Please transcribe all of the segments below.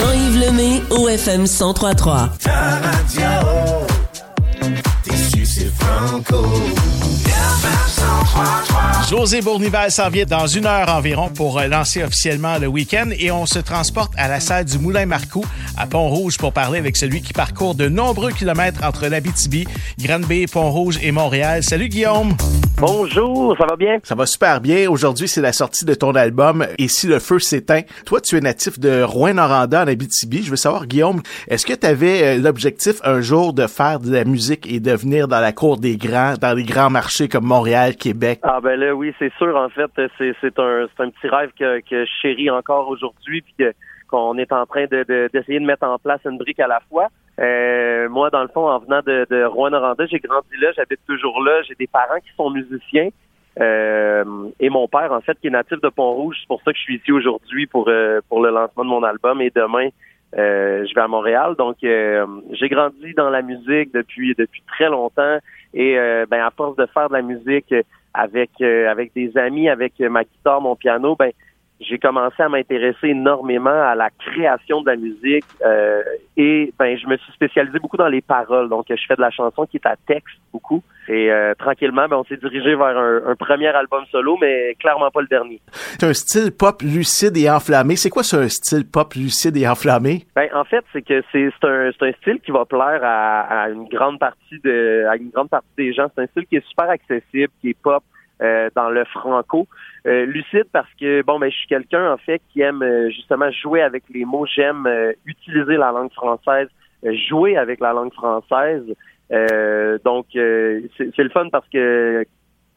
Jean-Yves Lemay, OFM 1033. Ta. José Bournival s'en dans une heure environ pour euh, lancer officiellement le week-end et on se transporte à la salle du Moulin Marcoux à Pont-Rouge pour parler avec celui qui parcourt de nombreux kilomètres entre l'Abitibi, Grande-Bay, Pont-Rouge et Montréal. Salut Guillaume! Bonjour, ça va bien? Ça va super bien. Aujourd'hui, c'est la sortie de ton album Et si le feu s'éteint? Toi, tu es natif de Rouen-Noranda en Abitibi. Je veux savoir, Guillaume, est-ce que tu avais euh, l'objectif un jour de faire de la musique et de venir dans la cour des grands, dans les grands marchés comme Montréal, Québec? Ah ben là, oui, c'est sûr. En fait, c'est, c'est un, c'est un petit rêve que, que je chéris encore aujourd'hui, puis que, qu'on est en train de, de, d'essayer de mettre en place une brique à la fois. Euh, moi, dans le fond, en venant de, de Rouen-Noranda, j'ai grandi là, j'habite toujours là, j'ai des parents qui sont musiciens. Euh, et mon père, en fait, qui est natif de Pont-Rouge, c'est pour ça que je suis ici aujourd'hui pour euh, pour le lancement de mon album. Et demain, euh, je vais à Montréal. Donc, j'ai grandi dans la musique depuis depuis très longtemps. Et ben, à force de faire de la musique avec avec des amis, avec ma guitare, mon piano, ben j'ai commencé à m'intéresser énormément à la création de la musique euh, et ben je me suis spécialisé beaucoup dans les paroles donc je fais de la chanson qui est à texte beaucoup et euh, tranquillement ben on s'est dirigé vers un, premier album solo mais clairement pas le dernier. C'est un style pop lucide et enflammé. C'est quoi ce style pop lucide et enflammé? Ben en fait c'est que c'est un c'est un style qui va plaire à, à une grande partie de à une grande partie des gens. C'est un style qui est super accessible, qui est pop euh, dans le franco. Euh, lucide parce que bon ben je suis quelqu'un en fait qui aime euh, justement jouer avec les mots. J'aime utiliser la langue française, jouer avec la langue française. donc c'est le fun parce que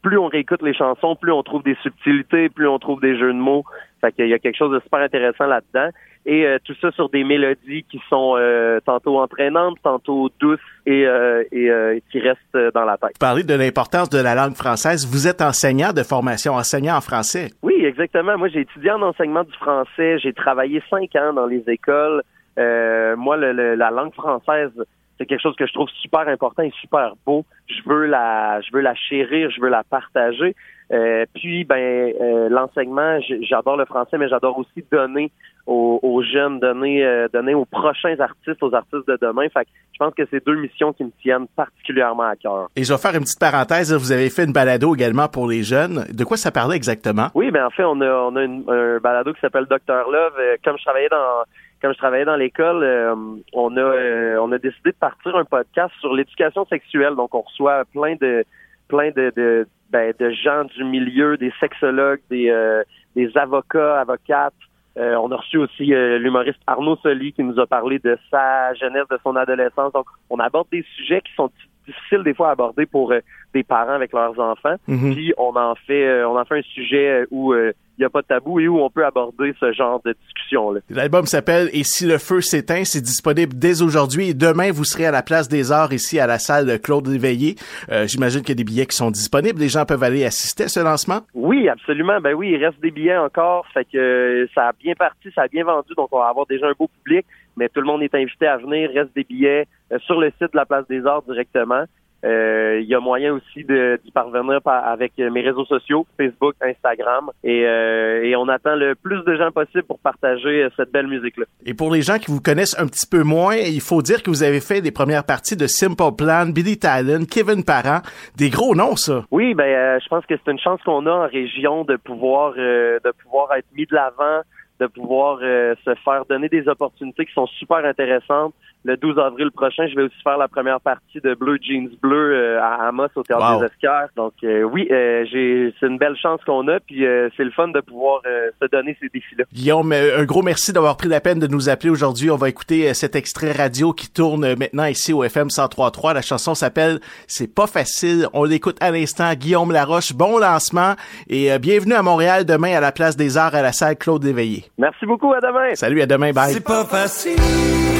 plus on réécoute les chansons, plus on trouve des subtilités, plus on trouve des jeux de mots. Fait qu'il y a quelque chose de super intéressant là-dedans. Et euh, tout ça sur des mélodies qui sont euh, tantôt entraînantes, tantôt douces et, euh, et qui restent dans la tête. Vous parlez de l'importance de la langue française. Vous êtes enseignant de formation, enseignant en français. Oui, exactement. Moi, j'ai étudié en enseignement du français. J'ai travaillé cinq ans dans les écoles. moi, le, la langue française, c'est quelque chose que je trouve super important et super beau. Je veux la, je veux la chérir, je veux la partager. Euh, puis, ben, euh, l'enseignement, j'adore le français, mais j'adore aussi donner aux, jeunes, donner, euh, donner aux prochains artistes, aux artistes de demain. Fait que je pense que c'est deux missions qui me tiennent particulièrement à cœur. Et je vais faire une petite parenthèse. Vous avez fait une balado également pour les jeunes. De quoi ça parlait exactement? Oui, ben en fait, on a, on a un balado qui s'appelle Docteur Love. Comme je travaillais dans comme je travaillais dans l'école, euh, on a euh, on a décidé de partir un podcast sur l'éducation sexuelle. Donc on reçoit plein de plein de de, ben, de gens du milieu, des sexologues, des euh, des avocats, avocates. on a reçu aussi l'humoriste Arnaud Soli qui nous a parlé de sa jeunesse, de son adolescence. Donc on aborde des sujets qui sont difficiles des fois à aborder pour des parents avec leurs enfants. Mm-hmm. Puis on en fait on en fait un sujet où il n'y a pas de tabou et où on peut aborder ce genre de discussion-là. L'album s'appelle Et si le feu s'éteint, c'est disponible dès aujourd'hui et demain, vous serez à la place des arts ici à la salle de Claude Léveillé. Euh, J'imagine qu'il y a des billets qui sont disponibles. Les gens peuvent aller assister à ce lancement? Oui, absolument. Ben oui, il reste des billets encore. Fait que euh, ça a bien parti, ça a bien vendu, donc on va avoir déjà un beau public. Mais tout le monde est invité à venir. Reste des billets euh, sur le site de la place des arts directement. Euh, il y a moyen aussi d'y parvenir avec mes réseaux sociaux, Facebook, Instagram, et, euh, et, on attend le plus de gens possible pour partager cette belle musique-là. Et pour les gens qui vous connaissent un petit peu moins, il faut dire que vous avez fait des premières parties de Simple Plan, Billy Talon, Kevin Parent, des gros noms, ça. Oui, ben euh, je pense que c'est une chance qu'on a en région de pouvoir de pouvoir être mis de l'avant de pouvoir se faire donner des opportunités qui sont super intéressantes le 12 avril prochain, je vais aussi faire la première partie de Bleu Jeans Bleu euh, à Amos au Théâtre des Esquires. Donc euh, oui, euh, j'ai c'est une belle chance qu'on a, puis c'est le fun de pouvoir se donner ces défis-là. Guillaume, un gros merci d'avoir pris la peine de nous appeler aujourd'hui. On va écouter cet extrait radio qui tourne maintenant ici au FM 103.3. La chanson s'appelle C'est pas facile. On l'écoute à l'instant. Guillaume Laroche, bon lancement et bienvenue à Montréal demain à la Place des Arts à la salle Claude Léveillé. Merci beaucoup, à demain. Salut, à demain, bye. C'est pas facile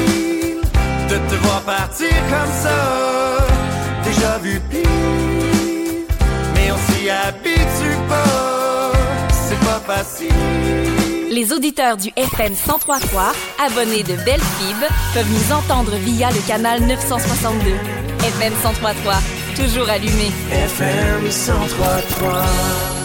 de te voir partir comme ça. Déjà vu pire, mais on s'y habitue pas. C'est pas facile. Les auditeurs du FM 1033, abonnés de Belle Fib, peuvent nous entendre via le canal 962. FM 1033, toujours allumé. FM 1033.